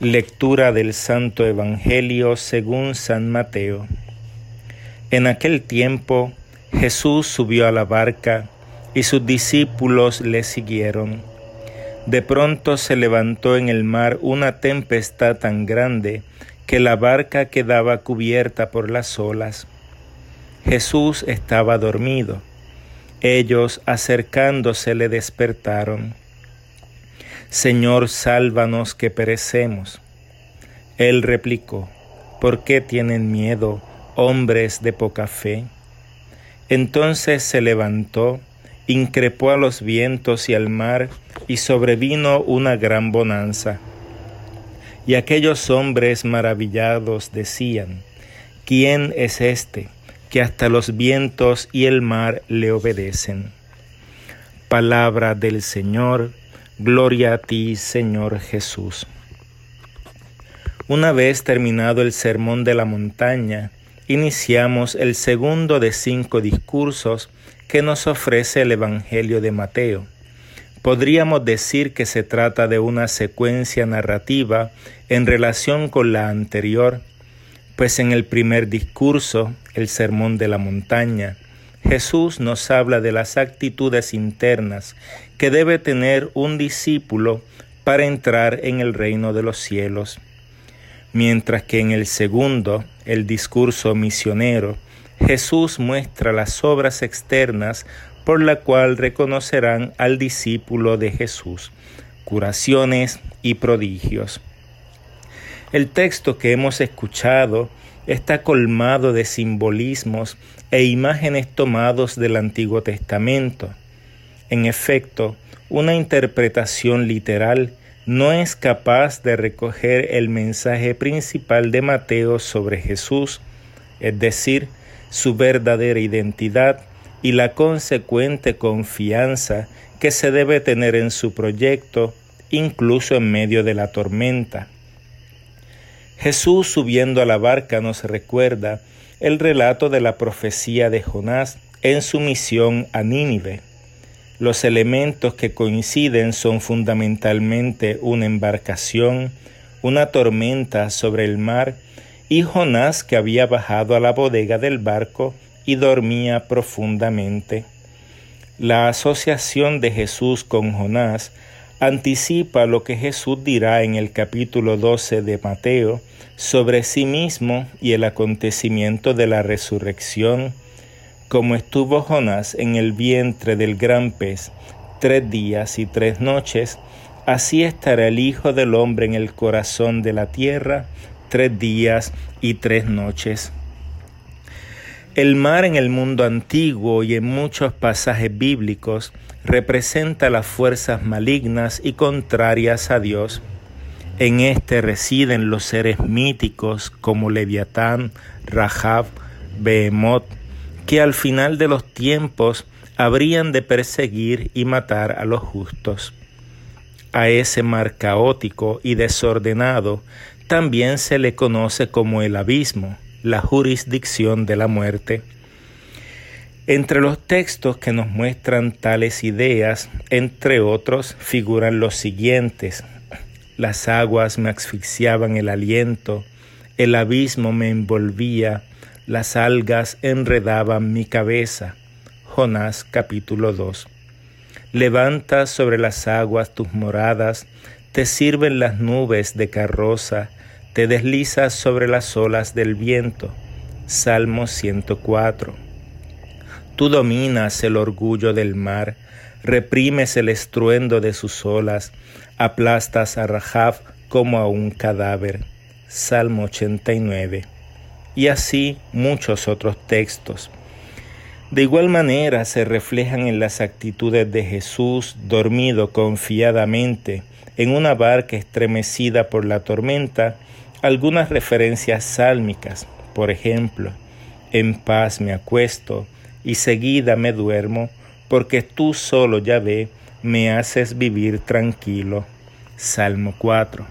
Lectura del Santo Evangelio según San Mateo. En aquel tiempo Jesús subió a la barca y sus discípulos le siguieron. De pronto se levantó en el mar una tempestad tan grande que la barca quedaba cubierta por las olas. Jesús estaba dormido. Ellos acercándose le despertaron. Señor, sálvanos que perecemos. Él replicó, ¿por qué tienen miedo, hombres de poca fe? Entonces se levantó, increpó a los vientos y al mar, y sobrevino una gran bonanza. Y aquellos hombres maravillados decían, ¿quién es este que hasta los vientos y el mar le obedecen? Palabra del Señor, Gloria a ti, Señor Jesús. Una vez terminado el sermón de la montaña, iniciamos el segundo de cinco discursos que nos ofrece el Evangelio de Mateo. Podríamos decir que se trata de una secuencia narrativa en relación con la anterior, pues en el primer discurso, el sermón de la montaña, Jesús nos habla de las actitudes internas que debe tener un discípulo para entrar en el reino de los cielos, mientras que en el segundo, el discurso misionero, Jesús muestra las obras externas por la cual reconocerán al discípulo de Jesús, curaciones y prodigios. El texto que hemos escuchado está colmado de simbolismos e imágenes tomados del Antiguo Testamento. En efecto, una interpretación literal no es capaz de recoger el mensaje principal de Mateo sobre Jesús, es decir, su verdadera identidad y la consecuente confianza que se debe tener en su proyecto, incluso en medio de la tormenta. Jesús subiendo a la barca nos recuerda el relato de la profecía de Jonás en su misión a Nínive. Los elementos que coinciden son fundamentalmente una embarcación, una tormenta sobre el mar y Jonás que había bajado a la bodega del barco y dormía profundamente. La asociación de Jesús con Jonás anticipa lo que Jesús dirá en el capítulo 12 de Mateo sobre sí mismo y el acontecimiento de la resurrección, como estuvo Jonás en el vientre del gran pez tres días y tres noches, así estará el Hijo del Hombre en el corazón de la tierra tres días y tres noches. El mar en el mundo antiguo y en muchos pasajes bíblicos representa las fuerzas malignas y contrarias a Dios. En este residen los seres míticos como Leviatán, Rahab, Behemoth, que al final de los tiempos habrían de perseguir y matar a los justos. A ese mar caótico y desordenado también se le conoce como el abismo la jurisdicción de la muerte. Entre los textos que nos muestran tales ideas, entre otros, figuran los siguientes. Las aguas me asfixiaban el aliento, el abismo me envolvía, las algas enredaban mi cabeza. Jonás capítulo 2. Levanta sobre las aguas tus moradas, te sirven las nubes de carroza, te deslizas sobre las olas del viento. Salmo 104. Tú dominas el orgullo del mar, reprimes el estruendo de sus olas, aplastas a Rahab como a un cadáver. Salmo 89. Y así muchos otros textos. De igual manera se reflejan en las actitudes de Jesús dormido confiadamente en una barca estremecida por la tormenta algunas referencias sálmicas, por ejemplo, en paz me acuesto y seguida me duermo, porque tú solo, Yahvé, me haces vivir tranquilo. Salmo 4.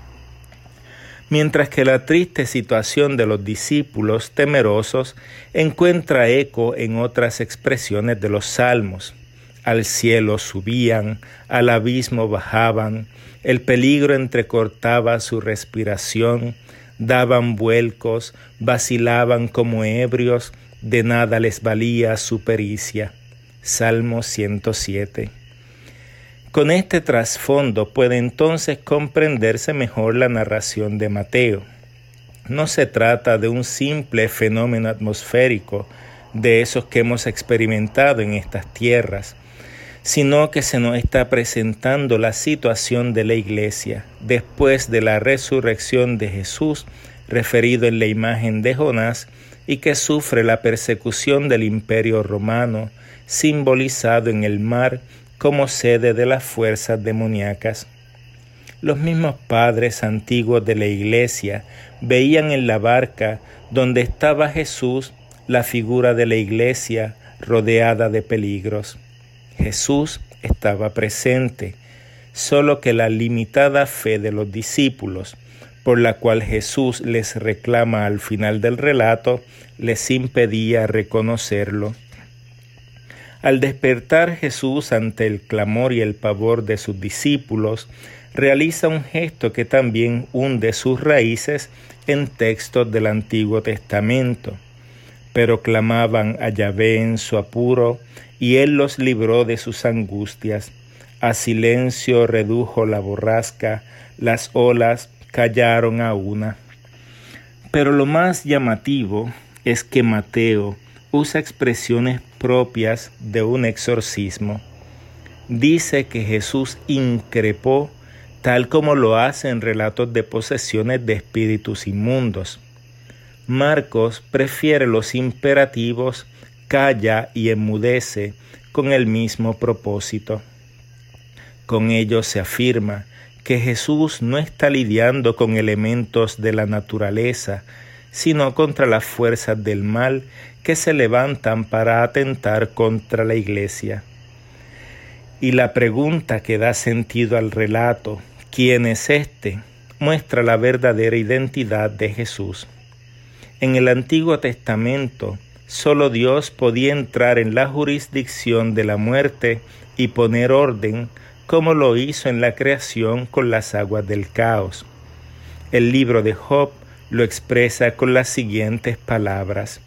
Mientras que la triste situación de los discípulos temerosos encuentra eco en otras expresiones de los salmos. al cielo subían, al abismo bajaban, el peligro entrecortaba su respiración, daban vuelcos, vacilaban como ebrios, de nada les valía su pericia. Salmo 107. Con este trasfondo puede entonces comprenderse mejor la narración de Mateo. No se trata de un simple fenómeno atmosférico de esos que hemos experimentado en estas tierras, sino que se nos está presentando la situación de la iglesia después de la resurrección de Jesús, referido en la imagen de Jonás, y que sufre la persecución del imperio romano, simbolizado en el mar como sede de las fuerzas demoníacas. Los mismos padres antiguos de la iglesia veían en la barca donde estaba Jesús la figura de la iglesia rodeada de peligros. Jesús estaba presente, solo que la limitada fe de los discípulos, por la cual Jesús les reclama al final del relato, les impedía reconocerlo. Al despertar Jesús ante el clamor y el pavor de sus discípulos, realiza un gesto que también hunde sus raíces en textos del Antiguo Testamento. Pero clamaban a Yahvé en su apuro y él los libró de sus angustias. A silencio redujo la borrasca, las olas callaron a una. Pero lo más llamativo es que Mateo usa expresiones propias de un exorcismo. Dice que Jesús increpó tal como lo hace en relatos de posesiones de espíritus inmundos. Marcos prefiere los imperativos calla y enmudece con el mismo propósito. Con ello se afirma que Jesús no está lidiando con elementos de la naturaleza, sino contra las fuerzas del mal que se levantan para atentar contra la iglesia. Y la pregunta que da sentido al relato, ¿quién es este?, muestra la verdadera identidad de Jesús. En el Antiguo Testamento, Solo Dios podía entrar en la jurisdicción de la muerte y poner orden como lo hizo en la creación con las aguas del caos. El libro de Job lo expresa con las siguientes palabras.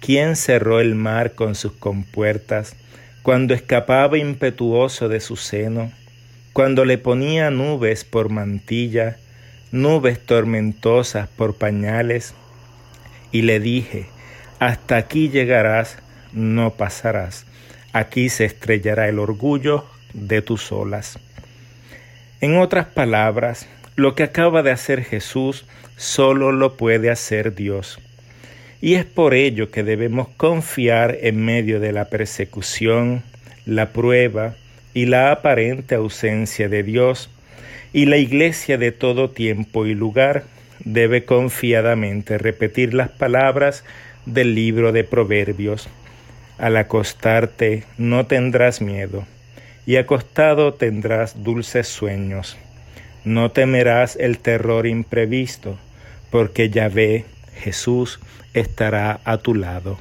¿Quién cerró el mar con sus compuertas cuando escapaba impetuoso de su seno, cuando le ponía nubes por mantilla, nubes tormentosas por pañales? Y le dije, hasta aquí llegarás, no pasarás. Aquí se estrellará el orgullo de tus olas. En otras palabras, lo que acaba de hacer Jesús solo lo puede hacer Dios. Y es por ello que debemos confiar en medio de la persecución, la prueba y la aparente ausencia de Dios, y la iglesia de todo tiempo y lugar debe confiadamente repetir las palabras del libro de Proverbios. Al acostarte no tendrás miedo, y acostado tendrás dulces sueños. No temerás el terror imprevisto, porque Yahvé, Jesús, estará a tu lado.